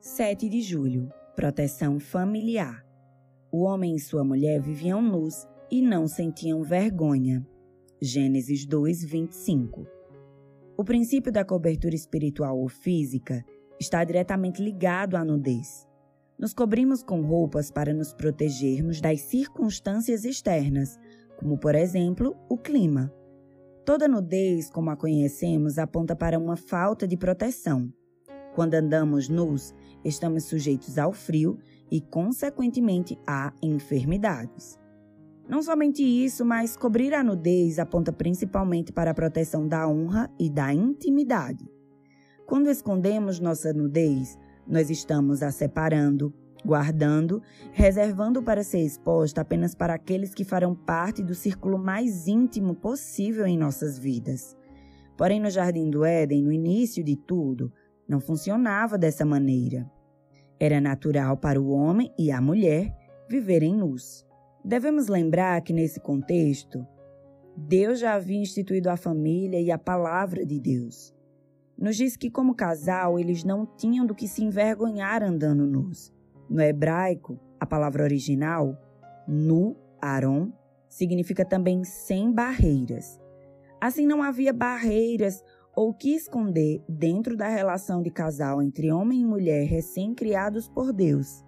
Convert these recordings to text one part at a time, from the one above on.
7 de julho Proteção familiar. O homem e sua mulher viviam nus e não sentiam vergonha. Gênesis 2, 25. O princípio da cobertura espiritual ou física está diretamente ligado à nudez. Nos cobrimos com roupas para nos protegermos das circunstâncias externas, como, por exemplo, o clima. Toda nudez, como a conhecemos, aponta para uma falta de proteção. Quando andamos nus, estamos sujeitos ao frio e, consequentemente, a enfermidades. Não somente isso, mas cobrir a nudez aponta principalmente para a proteção da honra e da intimidade. Quando escondemos nossa nudez, nós estamos a separando, guardando, reservando para ser exposta apenas para aqueles que farão parte do círculo mais íntimo possível em nossas vidas. Porém, no Jardim do Éden, no início de tudo, não funcionava dessa maneira. Era natural para o homem e a mulher viverem nus. Devemos lembrar que, nesse contexto, Deus já havia instituído a família e a palavra de Deus. Nos diz que, como casal, eles não tinham do que se envergonhar andando nus. No hebraico, a palavra original, nu, aron, significa também sem barreiras. Assim, não havia barreiras ou que esconder dentro da relação de casal entre homem e mulher recém-criados por Deus.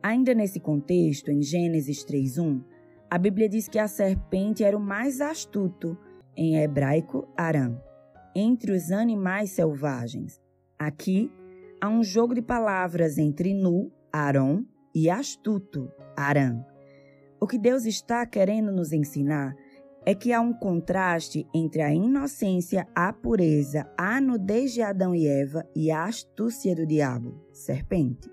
Ainda nesse contexto, em Gênesis 3:1, a Bíblia diz que a serpente era o mais astuto, em hebraico, Aram, entre os animais selvagens. Aqui há um jogo de palavras entre nu, Aron, e astuto, Aram. O que Deus está querendo nos ensinar é que há um contraste entre a inocência, a pureza, a nudez de Adão e Eva e a astúcia do diabo, serpente.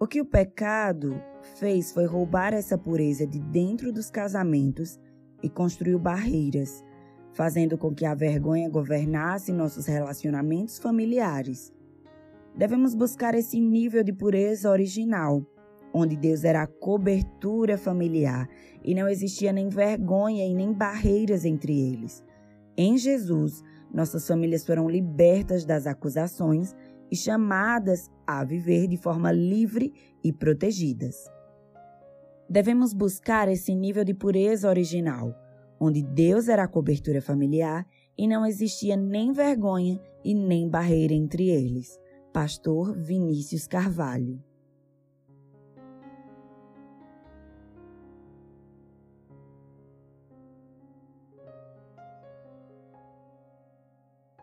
O que o pecado fez foi roubar essa pureza de dentro dos casamentos e construiu barreiras, fazendo com que a vergonha governasse nossos relacionamentos familiares. Devemos buscar esse nível de pureza original, onde Deus era a cobertura familiar e não existia nem vergonha e nem barreiras entre eles. Em Jesus, nossas famílias foram libertas das acusações e chamadas a viver de forma livre e protegidas. Devemos buscar esse nível de pureza original, onde Deus era a cobertura familiar e não existia nem vergonha e nem barreira entre eles. Pastor Vinícius Carvalho